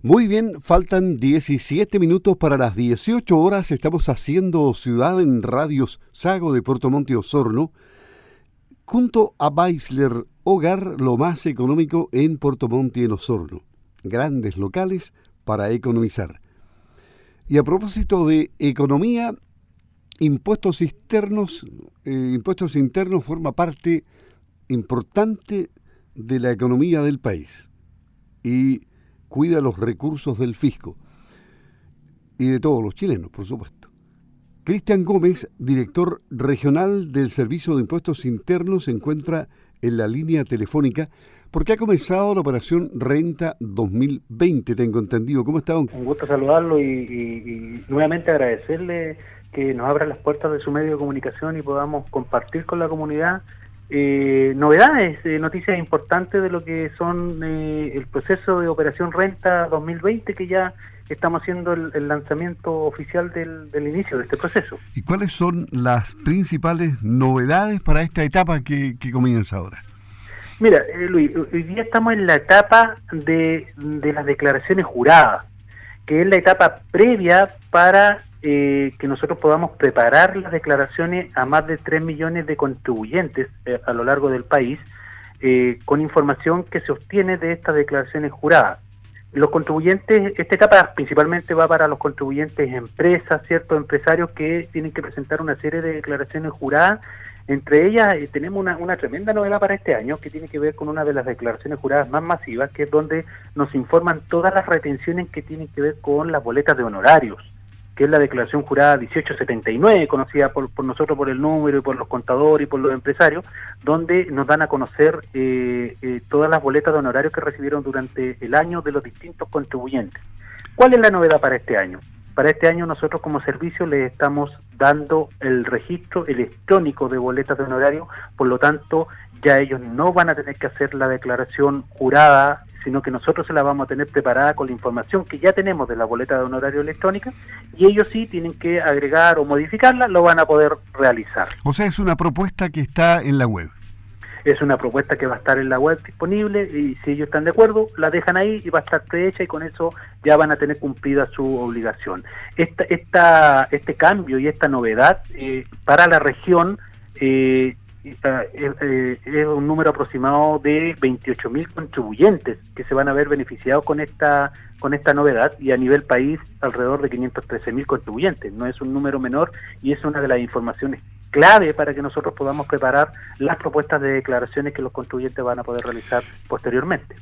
Muy bien, faltan 17 minutos para las 18 horas. Estamos haciendo Ciudad en Radios Sago de Puerto Monte Osorno, junto a Baisler, hogar lo más económico en Puerto Monte en Osorno. Grandes locales para economizar. Y a propósito de economía, impuestos externos, eh, impuestos internos forma parte importante de la economía del país. Y cuida los recursos del fisco y de todos los chilenos, por supuesto. Cristian Gómez, director regional del Servicio de Impuestos Internos, se encuentra en la línea telefónica porque ha comenzado la operación Renta 2020, tengo entendido. ¿Cómo está? Un gusto saludarlo y, y nuevamente agradecerle que nos abra las puertas de su medio de comunicación y podamos compartir con la comunidad eh, novedades, eh, noticias importantes de lo que son eh, el proceso de Operación Renta 2020 que ya estamos haciendo el, lanzamiento oficial del, inicio de este proceso. ¿Y cuáles son las principales novedades para esta etapa que, comienza ahora? Mira, eh, Luis, hoy día estamos en la etapa de, de las declaraciones juradas, que es la etapa previa para eh, que nosotros podamos preparar las declaraciones a más de 3 millones de contribuyentes eh, a lo largo del país eh, con información que se obtiene de estas declaraciones juradas. Los contribuyentes, esta etapa principalmente va para los contribuyentes empresas, ciertos empresarios que tienen que presentar una serie de declaraciones juradas. Entre ellas tenemos una, una tremenda novedad para este año que tiene que ver con una de las declaraciones juradas más masivas, que es donde nos informan todas las retenciones que tienen que ver con las boletas de honorarios que es la declaración jurada 1879, conocida por, nosotros por el número y por los contadores y por los empresarios, donde nos dan a conocer eh, eh, todas las boletas de honorarios que recibieron durante el año de los distintos contribuyentes. ¿Cuál es la novedad para este año? Para este año nosotros como servicio les estamos dando el registro electrónico de boletas de honorario, por lo tanto ya ellos no van a tener que hacer la declaración jurada sino que nosotros se la vamos a tener preparada con la información que ya tenemos de la boleta de honorario electrónica y ellos sí tienen que agregar o modificarla, lo van a poder realizar. O sea, es una propuesta que está en la web. Es una propuesta que va a estar en la web disponible y si ellos están de acuerdo, la dejan ahí y va a estar prehecha y con eso ya van a tener cumplida su obligación. Esta, esta, este cambio y esta novedad eh, para la región eh, eh, es, un número aproximado de 28.000 contribuyentes que se van a ver beneficiados con esta con esta novedad y a nivel país alrededor de 513.000 contribuyentes. No es un número menor y es una de las informaciones clave para que nosotros podamos preparar las propuestas de declaraciones que los contribuyentes van a poder realizar posteriormente.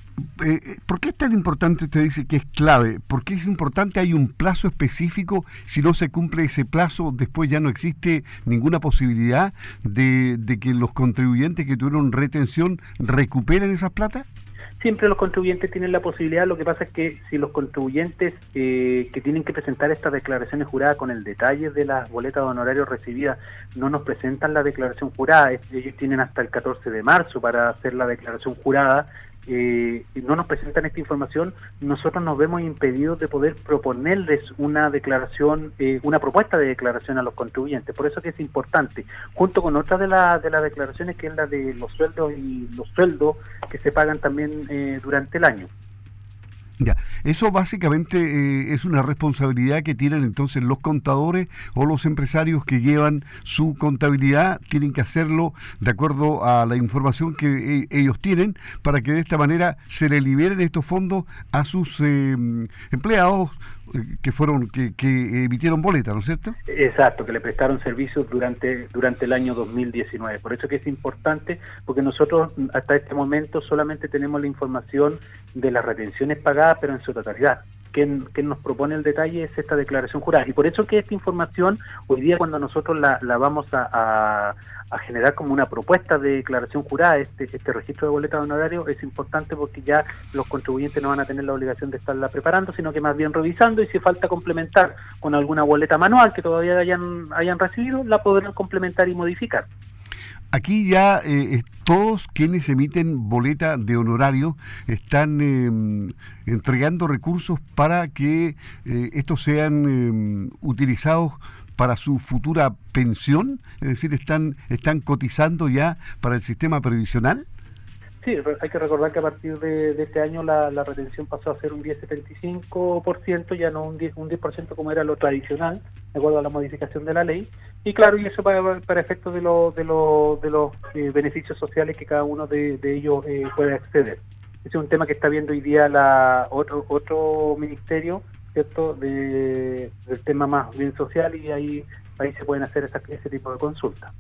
Eh, eh, ¿Por qué es tan importante, usted dice que es clave? ¿Por qué es importante? ¿Hay un plazo específico? Si no se cumple ese plazo, después ya no existe ninguna posibilidad de, de que los contribuyentes que tuvieron retención recuperen esas plata? Siempre los contribuyentes tienen la posibilidad, lo que pasa es que si los contribuyentes eh, que tienen que presentar estas declaraciones juradas con el detalle de las boletas de honorarios recibidas no nos presentan la declaración jurada, ellos tienen hasta el 14 de marzo para hacer la declaración jurada eh, no nos presentan esta información, nosotros nos vemos impedidos de poder proponerles una declaración, eh, una propuesta de declaración a los contribuyentes. Por eso que es importante, junto con otras de, de las declaraciones, que es la de los sueldos y los sueldos que se pagan también eh, durante el año. Ya, eso básicamente eh, es una responsabilidad que tienen entonces los contadores o los empresarios que llevan su contabilidad, tienen que hacerlo de acuerdo a la información que eh, ellos tienen para que de esta manera se le liberen estos fondos a sus eh, empleados que fueron que, emitieron boletas, ¿no es cierto? Exacto, que le prestaron servicios durante durante el año 2019. Por eso que es importante, porque nosotros hasta este momento solamente tenemos la información de las retenciones pagadas, pero en su totalidad. Quien, nos propone el detalle es esta declaración jurada. Y por eso que esta información, hoy día cuando nosotros la, vamos a, generar como una propuesta de declaración jurada, este, este registro de boleta de honorario, es importante porque ya los contribuyentes no van a tener la obligación de estarla preparando, sino que más bien revisando y si falta complementar con alguna boleta manual que todavía hayan, hayan recibido, la podrán complementar y modificar. Aquí ya eh, todos quienes emiten boleta de honorario están em, entregando recursos para que eh, estos sean em, utilizados para su futura pensión, es decir, están, están cotizando ya para el sistema previsional. Sí, hay que recordar que a partir de, este año la, retención pasó a ser un 10,75%, ya no un 10%, un 10 como era lo tradicional, de acuerdo a la modificación de la ley. Y claro, y eso para, para efectos de, lo, de, lo, de los eh, beneficios sociales que cada uno de, ellos eh, puede acceder. Ese es un tema que está viendo hoy día la, otro, otro ministerio, ¿cierto?, de, del tema más bien social y ahí, ahí se pueden hacer ese tipo de consultas.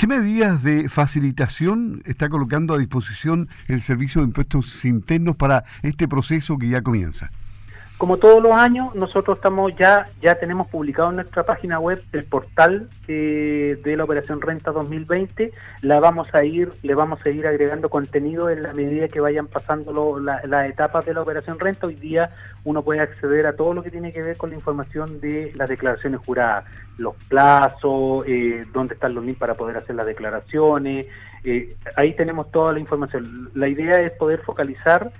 ¿Qué medidas de facilitación está colocando a disposición el Servicio de Impuestos Internos para este proceso que ya comienza? Como todos los años, nosotros estamos ya ya tenemos publicado en nuestra página web el portal eh, de la operación Renta 2020. La vamos a ir, le vamos a ir agregando contenido en la medida que vayan pasando las etapas de la operación Renta. Hoy día uno puede acceder a todo lo que tiene que ver con la información de las declaraciones juradas, los plazos, eh, dónde están los links para poder hacer las declaraciones. Eh, ahí tenemos toda la información. La idea es poder focalizar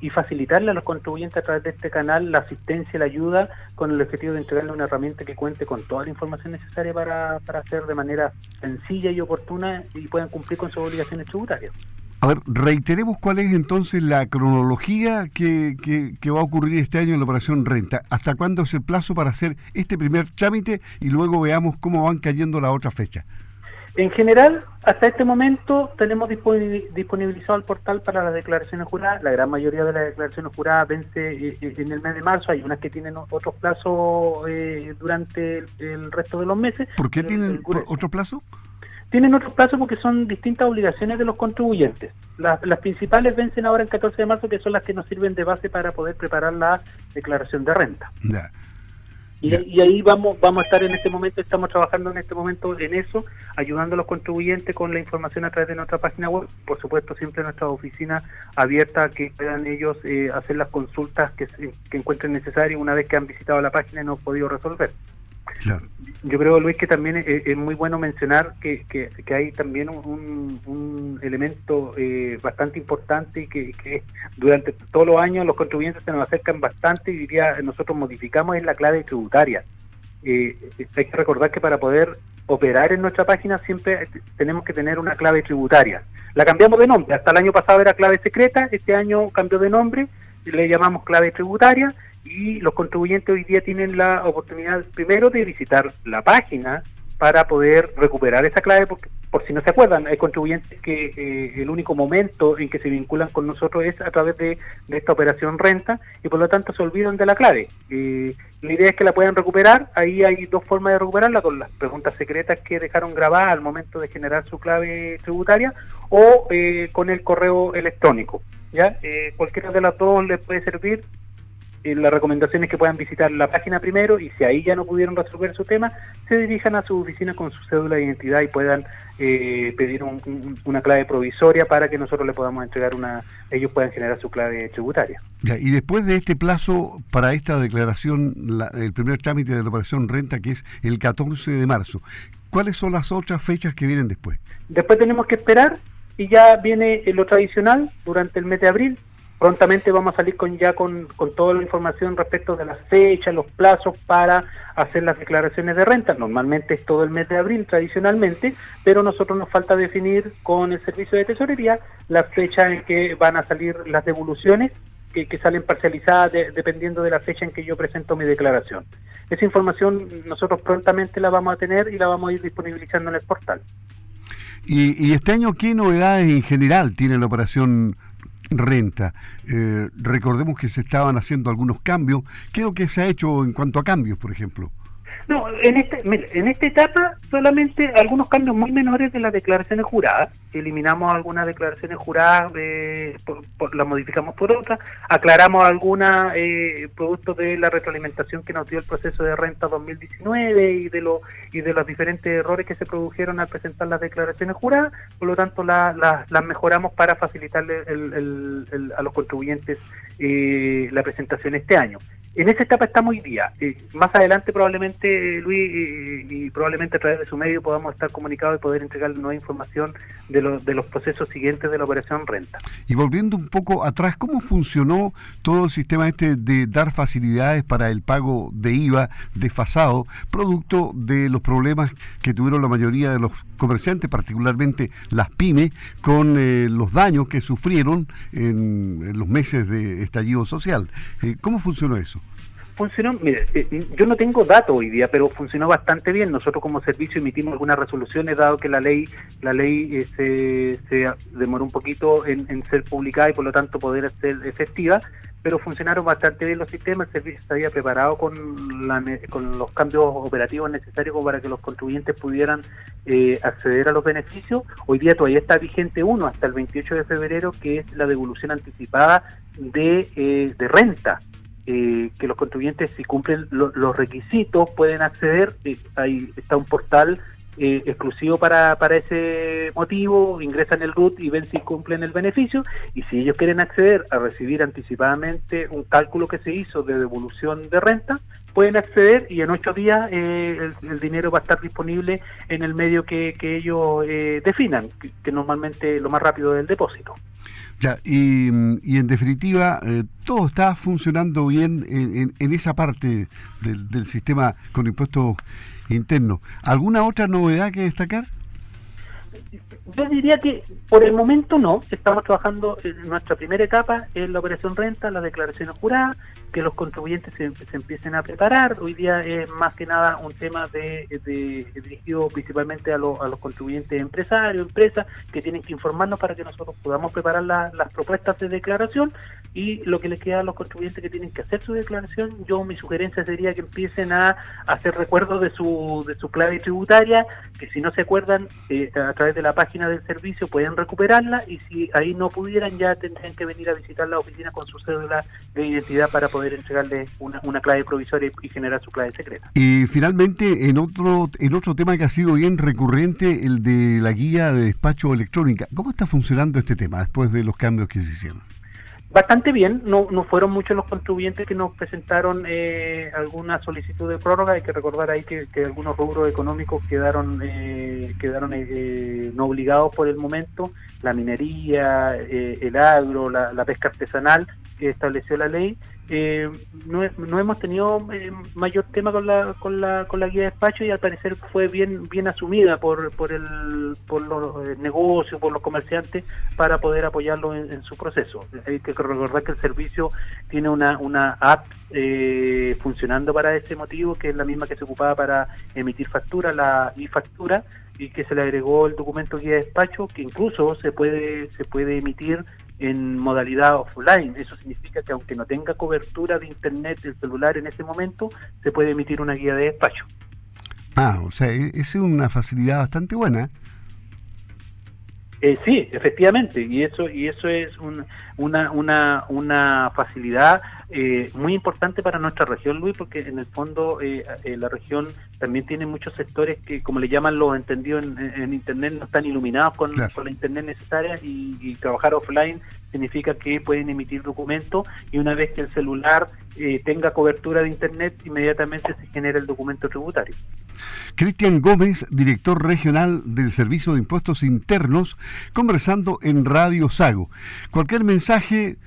y, facilitarle a los contribuyentes a través de este canal la asistencia y la ayuda con el objetivo de entregarle una herramienta que cuente con toda la información necesaria para, para hacer de manera sencilla y oportuna y puedan cumplir con sus obligaciones tributarias. A ver, reiteremos cuál es entonces la cronología que, que, va a ocurrir este año en la operación renta. ¿Hasta cuándo es el plazo para hacer este primer trámite y luego veamos cómo van cayendo las otras fechas? En general, hasta este momento tenemos disponibilizado el portal para las declaraciones juradas. La gran mayoría de las declaraciones juradas vence eh, eh, en el mes de marzo. Hay unas que tienen otros plazos eh, durante el, resto de los meses. ¿Por qué tienen otro plazo? Tienen otros plazos porque son distintas obligaciones de los contribuyentes. Las, principales vencen ahora el 14 de marzo, que son las que nos sirven de base para poder preparar la declaración de renta. Y, ahí vamos vamos a estar en este momento, estamos trabajando en este momento en eso, ayudando a los contribuyentes con la información a través de nuestra página web, por supuesto siempre nuestra oficina abierta que puedan ellos eh, hacer las consultas que, que encuentren necesarias. Una vez que han visitado la página y no han podido resolver. Yo creo, Luis, que también es, muy bueno mencionar que, que, hay también un, un elemento eh, bastante importante y que, durante todos los años los contribuyentes se nos acercan bastante y diría, nosotros modificamos es la clave tributaria. Eh, hay que recordar que para poder operar en nuestra página siempre tenemos que tener una clave tributaria. La cambiamos de nombre, hasta el año pasado era clave secreta, este año cambió de nombre, le llamamos clave tributaria y los contribuyentes hoy día tienen la oportunidad primero de visitar la página para poder recuperar esa clave, porque, por si no se acuerdan, hay contribuyentes que eh, el único momento en que se vinculan con nosotros es a través de, esta operación renta y por lo tanto se olvidan de la clave. Eh, la idea es que la puedan recuperar, ahí hay dos formas de recuperarla, con las preguntas secretas que dejaron grabadas al momento de generar su clave tributaria o eh, con el correo electrónico. ¿ya? cualquiera de las dos les puede servir la recomendación es que puedan visitar la página primero y si ahí ya no pudieron resolver su tema, se dirijan a su oficina con su cédula de identidad y puedan eh, pedir una clave provisoria para que nosotros le podamos entregar una, ellos puedan generar su clave tributaria. y después de este plazo para esta declaración, el primer trámite de la operación renta que es el 14 de marzo, ¿cuáles son las otras fechas que vienen después? Después tenemos que esperar y ya viene lo tradicional durante el mes de abril, prontamente vamos a salir con ya con, con, toda la información respecto de las fechas, los plazos para hacer las declaraciones de renta. Normalmente es todo el mes de abril tradicionalmente, pero nosotros nos falta definir con el servicio de tesorería la fecha en que van a salir las devoluciones que, que salen parcializadas dependiendo de la fecha en que yo presento mi declaración. Esa información nosotros prontamente la vamos a tener y la vamos a ir disponibilizando en el portal. ¿Y, y este año qué novedades en general tiene la operación renta. Eh, recordemos que se estaban haciendo algunos cambios. ¿Qué es lo que se ha hecho en cuanto a cambios, por ejemplo? No, en, este, en esta etapa solamente algunos cambios muy menores de las declaraciones juradas. Eliminamos algunas declaraciones juradas, eh, las modificamos por otras, aclaramos algunas eh, productos de la retroalimentación que nos dio el proceso de renta 2019 y de, lo, y de los diferentes errores que se produjeron al presentar las declaraciones juradas. Por lo tanto, las mejoramos para facilitarle a los contribuyentes eh, la presentación este año. En esa etapa estamos hoy día. Eh, más adelante probablemente, Luis, y, probablemente a través de su medio podamos estar comunicados y poder entregar nueva información de, de los procesos siguientes de la operación renta. Y volviendo un poco atrás, ¿cómo funcionó todo el sistema este de dar facilidades para el pago de IVA desfasado, producto de los problemas que tuvieron la mayoría de los comerciantes, particularmente las pymes, con eh, los daños que sufrieron en, los meses de estallido social? Eh, ¿Cómo funcionó eso? Funcionó, mire, eh, yo no tengo datos hoy día, pero funcionó bastante bien. Nosotros como servicio emitimos algunas resoluciones, dado que la ley la ley eh, se, demoró un poquito en, ser publicada y por lo tanto poder ser efectiva, pero funcionaron bastante bien los sistemas, el servicio se había preparado con, los cambios operativos necesarios para que los contribuyentes pudieran eh, acceder a los beneficios. Hoy día todavía está vigente uno hasta el 28 de febrero, que es la devolución anticipada de renta eh, que los contribuyentes, si cumplen los requisitos, pueden acceder. Eh, ahí está un portal eh, exclusivo para, para ese motivo, ingresan el RUT y ven si cumplen el beneficio. Y si ellos quieren acceder a recibir anticipadamente un cálculo que se hizo de devolución de renta, pueden acceder y en ocho días el, dinero va a estar disponible en el medio que, ellos definan, que, normalmente lo más rápido es el depósito. Ya, y, en definitiva, eh, todo está funcionando bien en, esa parte del, del, sistema con impuestos internos. ¿Alguna otra novedad que destacar? Yo diría que por el momento no. Estamos trabajando en nuestra primera etapa en la operación renta, las declaraciones juradas, que los contribuyentes se, empiecen a preparar. Hoy día es más que nada un tema de, dirigido principalmente a, los contribuyentes empresarios, empresas, que tienen que informarnos para que nosotros podamos preparar las propuestas de declaración y lo que les queda a los contribuyentes que tienen que hacer su declaración. Yo mi sugerencia sería que empiecen a hacer recuerdos de su, de su clave tributaria, que si no se acuerdan eh, a través de la página del servicio pueden recuperarla y si ahí no pudieran ya tendrían que venir a visitar la oficina con su cédula de identidad para poder entregarle una, una clave provisoria y, generar su clave secreta. Y finalmente, en otro, en otro tema que ha sido bien recurrente, el de la guía de despacho electrónica. ¿Cómo está funcionando este tema después de los cambios que se hicieron? Bastante bien, no, no fueron muchos los contribuyentes que nos presentaron eh, alguna solicitud de prórroga, hay que recordar ahí que, algunos rubros económicos quedaron, eh, quedaron eh, no obligados por el momento, la minería, el agro, la pesca artesanal, que estableció la ley, eh, no, no, hemos tenido eh, mayor tema con la, con la con la guía de despacho y al parecer fue bien bien asumida por por el por los eh, negocios por los comerciantes para poder apoyarlo en, su proceso. Hay que recordar que el servicio tiene una una app funcionando para ese motivo que es la misma que se ocupaba para emitir factura la e factura y que se le agregó el documento guía de despacho que incluso se puede se puede emitir en modalidad offline. Eso significa que aunque no tenga cobertura de internet del celular en ese momento, se puede emitir una guía de despacho. Ah, o sea, e-, es una facilidad bastante buena. Eh, sí, efectivamente, y eso y eso es una, una, una facilidad eh, muy importante para nuestra región, Luis, porque en el fondo eh, eh, la región también tiene muchos sectores que, como le llaman los entendidos en, Internet, no están iluminados con, la Internet necesaria y, trabajar offline significa que pueden emitir documentos y una vez que el celular tenga cobertura de Internet, inmediatamente se genera el documento tributario. Cristian Gómez, director regional del Servicio de Impuestos Internos, conversando en Radio Sago. Cualquier mensaje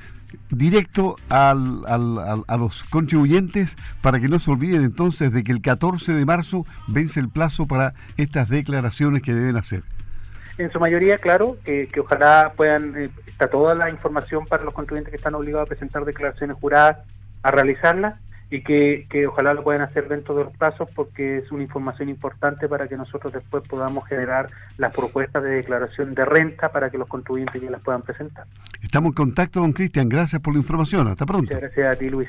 directo al, al, a los contribuyentes para que no se olviden entonces de que el 14 de marzo vence el plazo para estas declaraciones que deben hacer. En su mayoría, claro, que, ojalá puedan, eh, está toda la información para los contribuyentes que están obligados a presentar declaraciones juradas a realizarlas y que, que, ojalá lo puedan hacer dentro de los plazos porque es una información importante para que nosotros después podamos generar las propuestas de declaración de renta para que los contribuyentes ya las puedan presentar. Estamos en contacto con Cristian, gracias por la información, hasta pronto. Muchas gracias a ti Luis.